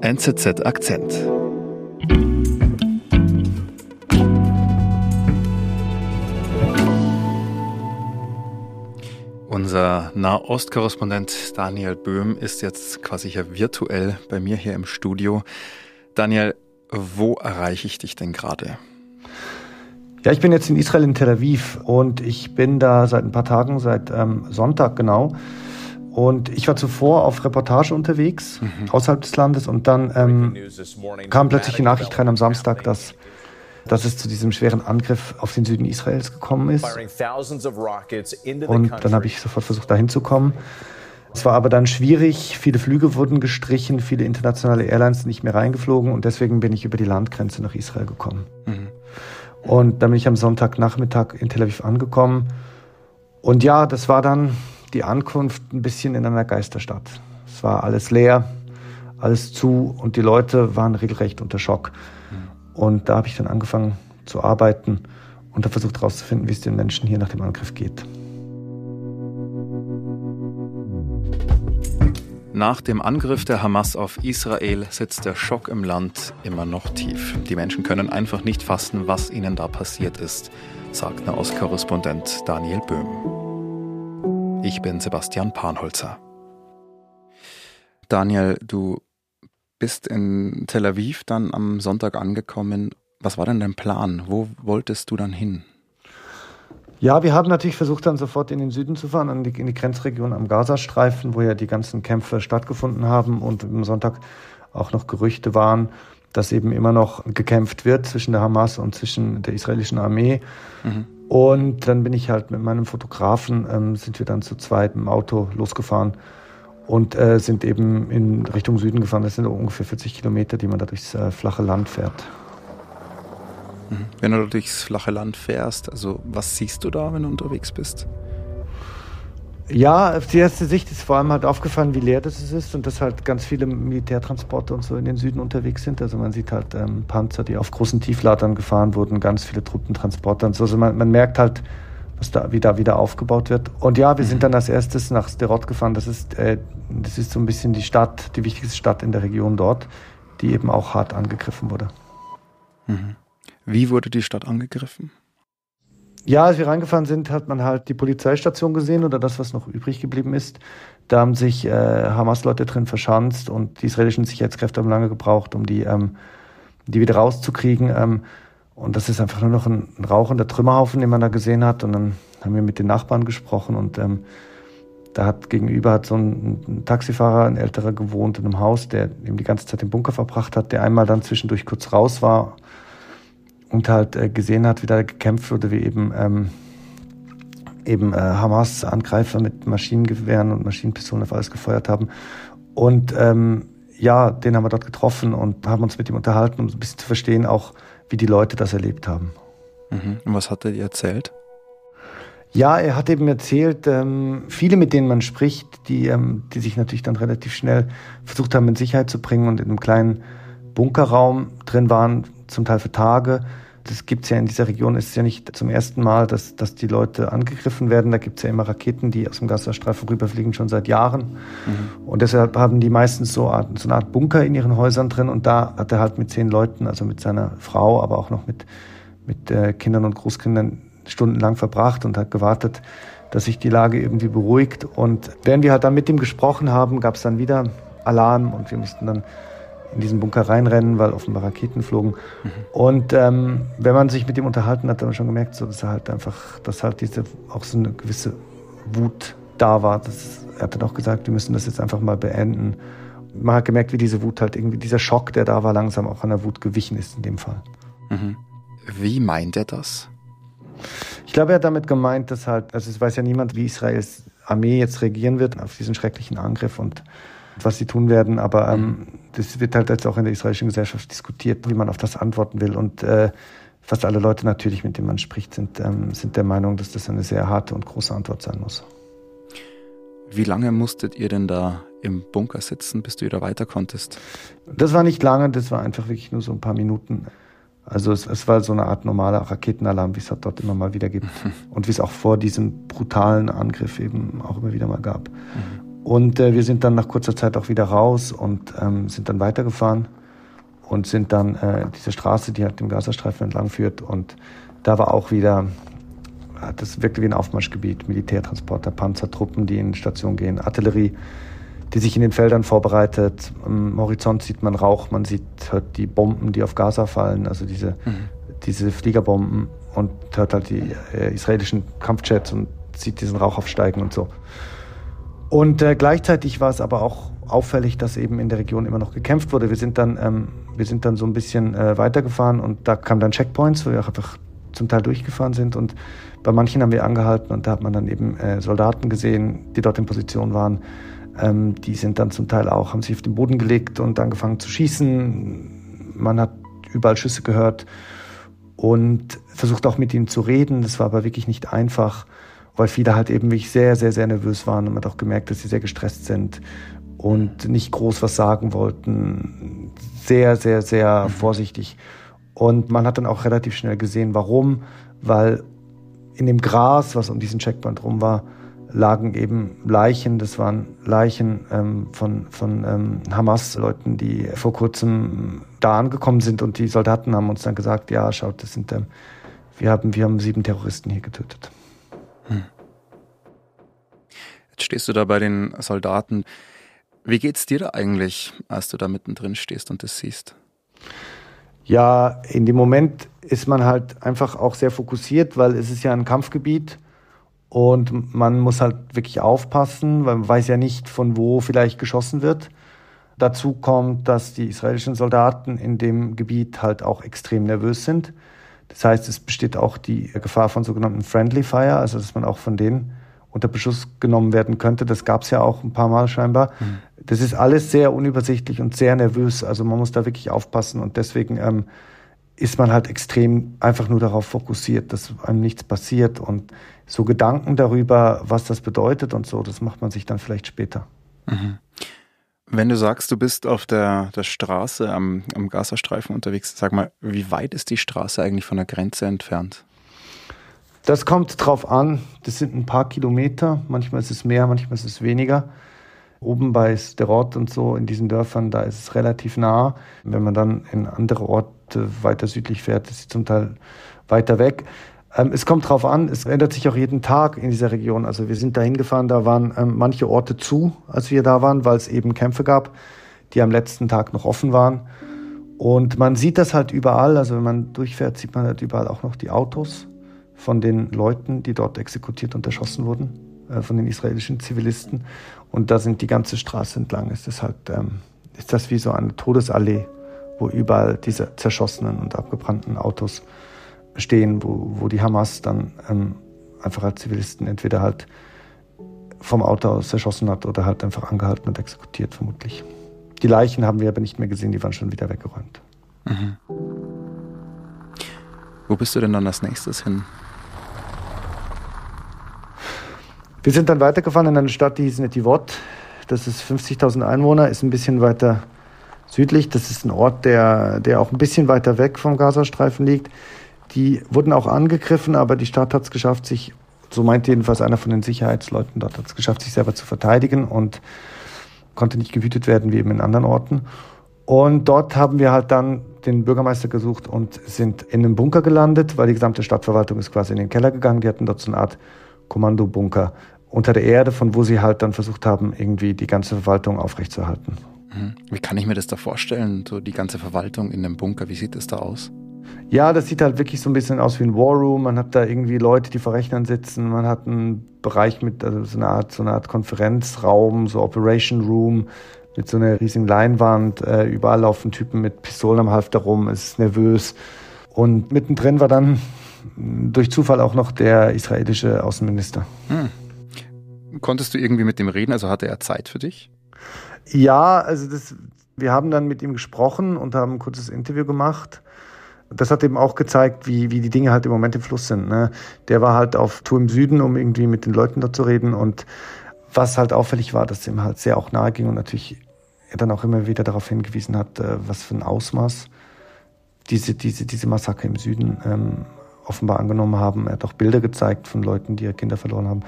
NZZ Akzent. Unser Nahostkorrespondent Daniel Böhm ist jetzt quasi hier virtuell bei mir hier im Studio. Daniel, wo erreiche ich dich denn gerade? Ja, ich bin jetzt in Israel in Tel Aviv und ich bin da seit ein paar Tagen, seit ähm, Sonntag genau. Und ich war zuvor auf Reportage unterwegs, mhm. außerhalb des Landes, und dann ähm, kam plötzlich die Nachricht rein am Samstag, dass, dass es zu diesem schweren Angriff auf den Süden Israels gekommen ist. Und dann habe ich sofort versucht, da hinzukommen. Es war aber dann schwierig, viele Flüge wurden gestrichen, viele internationale Airlines sind nicht mehr reingeflogen und deswegen bin ich über die Landgrenze nach Israel gekommen. Mhm. Und dann bin ich am Sonntagnachmittag in Tel Aviv angekommen. Und ja, das war dann die Ankunft ein bisschen in einer Geisterstadt. Es war alles leer, alles zu und die Leute waren regelrecht unter Schock. Und da habe ich dann angefangen zu arbeiten und habe versucht herauszufinden, wie es den Menschen hier nach dem Angriff geht. Nach dem Angriff der Hamas auf Israel sitzt der Schock im Land immer noch tief. Die Menschen können einfach nicht fassen, was ihnen da passiert ist, sagt Nahostkorrespondent Daniel Böhm. Ich bin Sebastian Panholzer. Daniel, du bist in Tel Aviv dann am Sonntag angekommen. Was war denn dein Plan? Wo wolltest du dann hin? Ja, wir haben natürlich versucht, dann sofort in den Süden zu fahren, in die, in die Grenzregion am Gazastreifen, wo ja die ganzen Kämpfe stattgefunden haben und am Sonntag auch noch Gerüchte waren, dass eben immer noch gekämpft wird zwischen der Hamas und zwischen der israelischen Armee. Mhm. Und dann bin ich halt mit meinem Fotografen, ähm, sind wir dann zu zweit im Auto losgefahren und äh, sind eben in Richtung Süden gefahren. Das sind ungefähr 40 Kilometer, die man da durchs äh, flache Land fährt. Mhm. Wenn du durchs flache Land fährst, also was siehst du da, wenn du unterwegs bist? Ja, auf die erste Sicht ist vor allem halt aufgefallen, wie leer das ist und dass halt ganz viele Militärtransporte und so in den Süden unterwegs sind. Also man sieht halt ähm, Panzer, die auf großen Tiefladern gefahren wurden, ganz viele Truppentransporte und so. Also man, man merkt halt, was da wieder, wieder aufgebaut wird. Und ja, wir mhm. sind dann als erstes nach Sderot gefahren. Das ist, äh, das ist so ein bisschen die Stadt, die wichtigste Stadt in der Region dort, die eben auch hart angegriffen wurde. Mhm. Wie wurde die Stadt angegriffen? Ja, als wir reingefahren sind, hat man halt die Polizeistation gesehen oder das, was noch übrig geblieben ist. Da haben sich äh, Hamas-Leute drin verschanzt und die israelischen Sicherheitskräfte haben lange gebraucht, um die, ähm, die wieder rauszukriegen. Ähm, und das ist einfach nur noch ein, ein rauchender Trümmerhaufen, den man da gesehen hat. Und dann haben wir mit den Nachbarn gesprochen und ähm, da hat gegenüber hat so ein, ein, Taxifahrer, ein älterer gewohnt in einem Haus, der eben die ganze Zeit im Bunker verbracht hat, der einmal dann zwischendurch kurz raus war und halt äh, gesehen hat, wie da gekämpft wurde, wie eben ähm, eben äh, Hamas-Angreifer mit Maschinengewehren und Maschinenpistolen auf alles gefeuert haben. Und ähm, ja, den haben wir dort getroffen und haben uns mit ihm unterhalten, um ein bisschen zu verstehen, auch wie die Leute das erlebt haben. Mhm. Und was hat er dir erzählt? Ja, er hat eben erzählt, ähm, viele, mit denen man spricht, die, ähm, die sich natürlich dann relativ schnell versucht haben, in Sicherheit zu bringen und in einem kleinen Bunkerraum drin waren, zum Teil für Tage. Das gibt es ja in dieser Region, ist ja nicht zum ersten Mal, dass, dass die Leute angegriffen werden. Da gibt es ja immer Raketen, die aus dem Gazastreifen rüberfliegen, schon seit Jahren. Mhm. Und deshalb haben die meistens so, so eine Art Bunker in ihren Häusern drin. Und da hat er halt mit zehn Leuten, also mit seiner Frau, aber auch noch mit, mit äh, Kindern und Großkindern stundenlang verbracht und hat gewartet, dass sich die Lage irgendwie beruhigt. Und während wir halt dann mit ihm gesprochen haben, gab es dann wieder Alarm und wir mussten dann in diesen Bunker reinrennen, weil offenbar Raketen flogen. Mhm. Und ähm, wenn man sich mit ihm unterhalten hat, hat man schon gemerkt, so, dass er halt einfach, dass halt diese auch so eine gewisse Wut da war. Das, er hat dann auch gesagt, wir müssen das jetzt einfach mal beenden. Man hat gemerkt, wie diese Wut halt irgendwie, dieser Schock, der da war, langsam auch an der Wut gewichen ist in dem Fall. Mhm. Wie meint er das? Ich glaube, er hat damit gemeint, dass halt, also es weiß ja niemand, wie Israels Armee jetzt reagieren wird auf diesen schrecklichen Angriff und was sie tun werden. Aber ähm, das wird halt jetzt auch in der israelischen Gesellschaft diskutiert, wie man auf das antworten will. Und äh, fast alle Leute natürlich, mit denen man spricht, sind, ähm, sind der Meinung, dass das eine sehr harte und große Antwort sein muss. Wie lange musstet ihr denn da im Bunker sitzen, bis du wieder weiter konntest? Das war nicht lange, das war einfach wirklich nur so ein paar Minuten. Also es, es war so eine Art normaler Raketenalarm, wie es halt dort immer mal wieder gibt. Und wie es auch vor diesem brutalen Angriff eben auch immer wieder mal gab. Mhm. Und äh, wir sind dann nach kurzer Zeit auch wieder raus und ähm, sind dann weitergefahren und sind dann äh, diese Straße, die halt dem Gazastreifen entlang führt. Und da war auch wieder, das wirkte wie ein Aufmarschgebiet, Militärtransporter, Panzertruppen, die in Station gehen, Artillerie, die sich in den Feldern vorbereitet. Am Horizont sieht man Rauch, man sieht hört die Bomben, die auf Gaza fallen, also diese, mhm. diese Fliegerbomben und hört halt die äh, israelischen Kampfjets und sieht diesen Rauch aufsteigen und so. Und äh, gleichzeitig war es aber auch auffällig, dass eben in der Region immer noch gekämpft wurde. Wir sind dann, ähm, wir sind dann so ein bisschen äh, weitergefahren und da kamen dann Checkpoints, wo wir auch einfach zum Teil durchgefahren sind und bei manchen haben wir angehalten und da hat man dann eben äh, Soldaten gesehen, die dort in Position waren. Ähm, die sind dann zum Teil auch, haben sich auf den Boden gelegt und angefangen zu schießen. Man hat überall Schüsse gehört und versucht auch mit ihnen zu reden. Das war aber wirklich nicht einfach weil viele halt eben wirklich sehr, sehr, sehr nervös waren und man hat auch gemerkt, dass sie sehr gestresst sind und nicht groß was sagen wollten. Sehr, sehr, sehr mhm. vorsichtig. Und man hat dann auch relativ schnell gesehen, warum, weil in dem Gras, was um diesen Checkpoint rum war, lagen eben Leichen. Das waren Leichen ähm, von, von ähm, Hamas-Leuten, die vor kurzem da angekommen sind und die Soldaten haben uns dann gesagt, ja, schaut, das sind, ähm, wir haben, wir haben sieben Terroristen hier getötet. Jetzt stehst du da bei den Soldaten. Wie geht's dir da eigentlich, als du da mittendrin stehst und das siehst? Ja, in dem Moment ist man halt einfach auch sehr fokussiert, weil es ist ja ein Kampfgebiet und man muss halt wirklich aufpassen, weil man weiß ja nicht, von wo vielleicht geschossen wird. Dazu kommt, dass die israelischen Soldaten in dem Gebiet halt auch extrem nervös sind. Das heißt, es besteht auch die Gefahr von sogenannten Friendly Fire, also dass man auch von denen unter Beschuss genommen werden könnte. Das gab es ja auch ein paar Mal scheinbar. Mhm. Das ist alles sehr unübersichtlich und sehr nervös. Also man muss da wirklich aufpassen und deswegen ähm, ist man halt extrem einfach nur darauf fokussiert, dass einem nichts passiert und so Gedanken darüber, was das bedeutet und so, das macht man sich dann vielleicht später. Mhm. Wenn du sagst, du bist auf der, der Straße am, am Gazastreifen unterwegs, sag mal, wie weit ist die Straße eigentlich von der Grenze entfernt? Das kommt drauf an. Das sind ein paar Kilometer. Manchmal ist es mehr, manchmal ist es weniger. Oben bei Sterot und so in diesen Dörfern, da ist es relativ nah. Wenn man dann in andere Orte weiter südlich fährt, ist es zum Teil weiter weg. Ähm, es kommt drauf an, es ändert sich auch jeden Tag in dieser Region. Also wir sind da hingefahren, da waren ähm, manche Orte zu, als wir da waren, weil es eben Kämpfe gab, die am letzten Tag noch offen waren. Und man sieht das halt überall, also wenn man durchfährt, sieht man halt überall auch noch die Autos von den Leuten, die dort exekutiert und erschossen wurden, äh, von den israelischen Zivilisten. Und da sind die ganze Straße entlang, ist das halt, ähm, ist das wie so eine Todesallee, wo überall diese zerschossenen und abgebrannten Autos stehen, wo, wo die Hamas dann ähm, einfach als Zivilisten entweder halt vom Auto aus erschossen hat oder halt einfach angehalten und exekutiert, vermutlich. Die Leichen haben wir aber nicht mehr gesehen, die waren schon wieder weggeräumt. Mhm. Wo bist du denn dann als nächstes hin? Wir sind dann weitergefahren in eine Stadt, die hieß Netivot. Das ist 50.000 Einwohner, ist ein bisschen weiter südlich. Das ist ein Ort, der, der auch ein bisschen weiter weg vom Gazastreifen liegt. Die wurden auch angegriffen, aber die Stadt hat es geschafft, sich, so meint jedenfalls einer von den Sicherheitsleuten dort, hat es geschafft, sich selber zu verteidigen und konnte nicht gewütet werden wie eben in anderen Orten. Und dort haben wir halt dann den Bürgermeister gesucht und sind in einem Bunker gelandet, weil die gesamte Stadtverwaltung ist quasi in den Keller gegangen. Die hatten dort so eine Art Kommandobunker unter der Erde, von wo sie halt dann versucht haben, irgendwie die ganze Verwaltung aufrechtzuerhalten. Mhm. Wie kann ich mir das da vorstellen, so die ganze Verwaltung in dem Bunker? Wie sieht das da aus? Ja, das sieht halt wirklich so ein bisschen aus wie ein War Room. Man hat da irgendwie Leute, die vor Rechnern sitzen. Man hat einen Bereich mit also so, einer Art, so einer Art Konferenzraum, so Operation Room mit so einer riesigen Leinwand. Äh, überall laufen Typen mit Pistolen am Halfter rum. Es ist nervös. Und mittendrin war dann durch Zufall auch noch der israelische Außenminister. Hm. Konntest du irgendwie mit dem reden? Also hatte er Zeit für dich? Ja, also das, wir haben dann mit ihm gesprochen und haben ein kurzes Interview gemacht das hat eben auch gezeigt, wie, wie die Dinge halt im Moment im Fluss sind. Ne? Der war halt auf Tour im Süden, um irgendwie mit den Leuten da zu reden. Und was halt auffällig war, dass ihm halt sehr auch nahe ging und natürlich er dann auch immer wieder darauf hingewiesen hat, äh, was für ein Ausmaß diese, diese, diese Massaker im Süden ähm, offenbar angenommen haben. Er hat auch Bilder gezeigt von Leuten, die ihre Kinder verloren haben.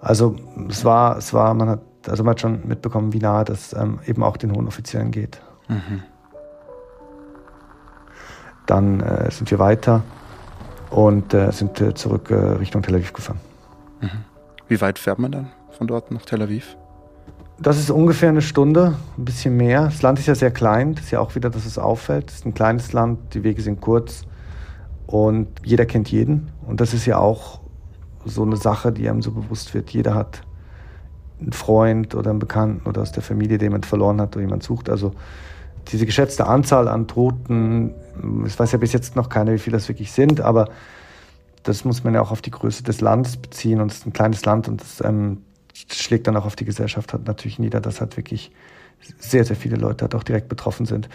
Also es war, es war, man hat also man hat schon mitbekommen, wie nahe das ähm, eben auch den hohen Offiziellen geht. Mhm. Dann äh, sind wir weiter und äh, sind äh, zurück äh, Richtung Tel Aviv gefahren. Mhm. Wie weit fährt man dann von dort nach Tel Aviv? Das ist ungefähr eine Stunde, ein bisschen mehr. Das Land ist ja sehr klein, das ist ja auch wieder, dass es auffällt. Es ist ein kleines Land, die Wege sind kurz und jeder kennt jeden. Und das ist ja auch so eine Sache, die einem so bewusst wird. Jeder hat einen Freund oder einen Bekannten oder aus der Familie, den jemand verloren hat oder jemand sucht. Also diese geschätzte Anzahl an Toten, es weiß ja bis jetzt noch keiner, wie viele das wirklich sind, aber das muss man ja auch auf die Größe des Landes beziehen und es ist ein kleines Land und das ähm, schlägt dann auch auf die Gesellschaft hat natürlich nieder, dass halt wirklich sehr, sehr viele Leute halt auch direkt betroffen sind.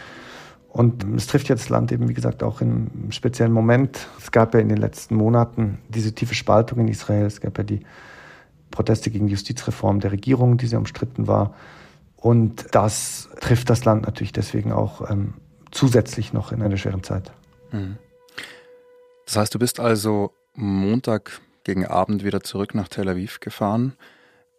Und es trifft jetzt das Land eben, wie gesagt, auch einem speziellen Moment. Es gab ja in den letzten Monaten diese tiefe Spaltung in Israel. Es gab ja die Proteste gegen die Justizreform der Regierung, die sehr umstritten war. Und das trifft das Land natürlich deswegen auch ähm, zusätzlich noch in einer schweren Zeit. Mhm. Das heißt, du bist also Montag gegen Abend wieder zurück nach Tel Aviv gefahren.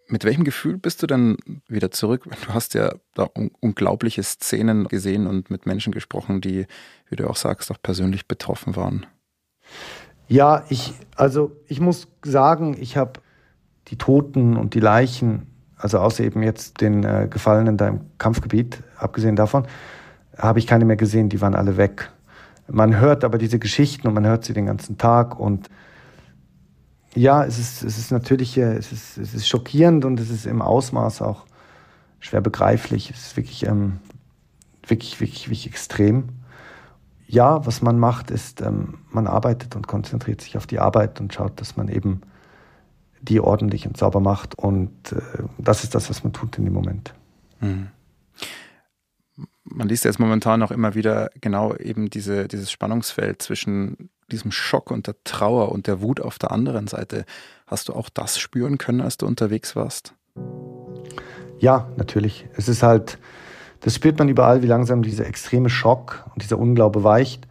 Mit welchem Gefühl bist du denn wieder zurück? Du hast ja da un unglaubliche Szenen gesehen und mit Menschen gesprochen, die, wie du auch sagst, auch persönlich betroffen waren. Ja, ich, also ich muss sagen, ich habe die Toten und die Leichen, also außer eben jetzt den äh, Gefallenen da im Kampfgebiet, abgesehen davon, habe ich keine mehr gesehen, die waren alle weg. Man hört aber diese Geschichten und man hört sie den ganzen Tag und ja, es ist, es ist natürlich, äh, es ist, es ist schockierend und es ist im Ausmaß auch schwer begreiflich. Es ist wirklich, ähm, wirklich, wirklich, wirklich extrem. Ja, was man macht, ist, ähm, man arbeitet und konzentriert sich auf die Arbeit und schaut, dass man eben die ordentlich und sauber macht. Und äh, das ist das, was man tut in dem Moment. Mhm. Man liest jetzt momentan auch immer wieder genau eben diese, dieses Spannungsfeld zwischen diesem Schock und der Trauer und der Wut auf der anderen Seite. Hast du auch das spüren können, als du unterwegs warst? Ja, natürlich. Es ist halt, das spürt man überall, wie langsam dieser extreme Schock und dieser Unglaube weicht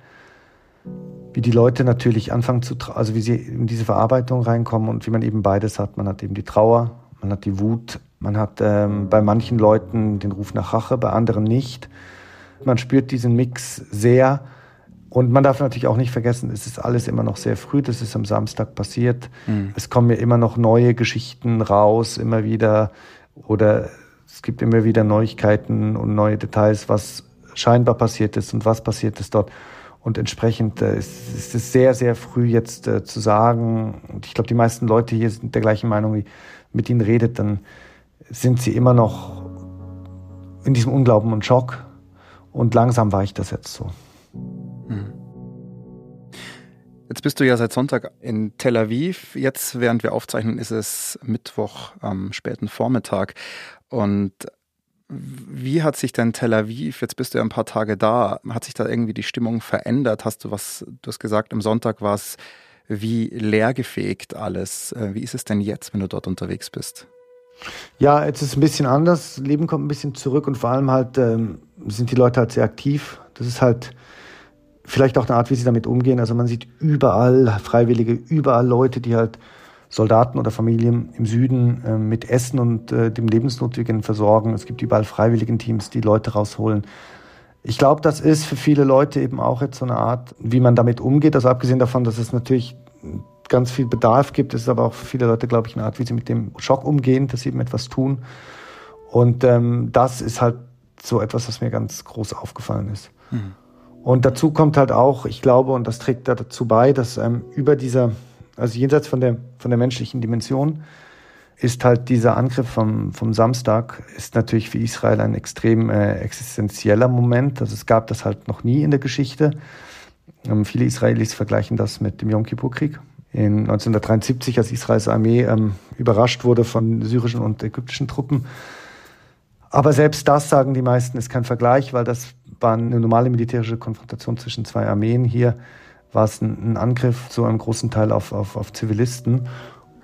wie die Leute natürlich anfangen zu, also wie sie in diese Verarbeitung reinkommen und wie man eben beides hat. Man hat eben die Trauer, man hat die Wut, man hat ähm, bei manchen Leuten den Ruf nach Rache, bei anderen nicht. Man spürt diesen Mix sehr. Und man darf natürlich auch nicht vergessen, es ist alles immer noch sehr früh, das ist am Samstag passiert. Mhm. Es kommen ja immer noch neue Geschichten raus, immer wieder. Oder es gibt immer wieder Neuigkeiten und neue Details, was scheinbar passiert ist und was passiert ist dort. Und entsprechend äh, ist, ist, es sehr, sehr früh jetzt äh, zu sagen, und ich glaube, die meisten Leute hier sind der gleichen Meinung, wie mit ihnen redet, dann sind sie immer noch in diesem Unglauben und Schock. Und langsam war ich das jetzt so. Hm. Jetzt bist du ja seit Sonntag in Tel Aviv. Jetzt, während wir aufzeichnen, ist es Mittwoch am späten Vormittag. Und wie hat sich denn Tel Aviv, jetzt bist du ja ein paar Tage da, hat sich da irgendwie die Stimmung verändert? Hast du was, du hast gesagt, am Sonntag war es wie leergefegt alles. Äh, wie ist es denn jetzt, wenn du dort unterwegs bist? Ja, jetzt ist es ein bisschen anders. Leben kommt ein bisschen zurück und vor allem halt ähm, sind die Leute halt sehr aktiv. Das ist halt vielleicht auch eine Art, wie sie damit umgehen. Also man sieht überall Freiwillige, überall Leute, die halt Soldaten oder Familien im Süden äh, mit Essen und äh, dem Lebensnotwendigen versorgen. Es gibt überall Freiwilligenteams, die Leute rausholen. Ich glaube, das ist für viele Leute eben auch jetzt so eine Art, wie man damit umgeht. Also abgesehen davon, dass es natürlich ganz viel Bedarf gibt, ist es aber auch für viele Leute, glaube ich, eine Art, wie sie mit dem Schock umgehen, dass sie eben etwas tun. Und ähm, das ist halt so etwas, was mir ganz groß aufgefallen ist. Mhm. Und dazu kommt halt auch, ich glaube, und das trägt dazu bei, dass ähm, über dieser also jenseits von der, von der menschlichen Dimension ist halt dieser Angriff vom, vom Samstag ist natürlich für Israel ein extrem äh, existenzieller Moment. Also es gab das halt noch nie in der Geschichte. Ähm, viele Israelis vergleichen das mit dem Yom Kippur-Krieg. In 1973, als Israels Armee ähm, überrascht wurde von syrischen und ägyptischen Truppen. Aber selbst das, sagen die meisten, ist kein Vergleich, weil das war eine normale militärische Konfrontation zwischen zwei Armeen. Hier war es ein, Angriff zu einem großen Teil auf, auf, auf Zivilisten.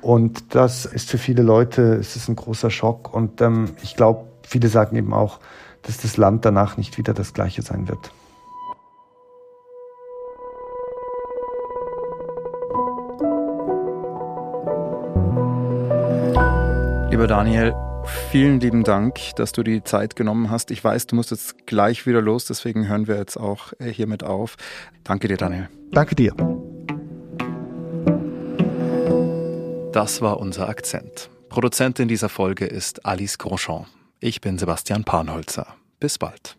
Und das ist für viele Leute, es ist ein großer Schock. Und ähm, ich glaube, viele sagen eben auch, dass das Land danach nicht wieder das gleiche sein wird. Lieber Daniel, Vielen lieben Dank, dass du die Zeit genommen hast. Ich weiß, du musst jetzt gleich wieder los, deswegen hören wir jetzt auch äh, hiermit auf. Danke dir, Daniel. Danke dir. Das war unser Akzent. Produzentin dieser Folge ist Alice Grosjean. Ich bin Sebastian Panholzer. Bis bald.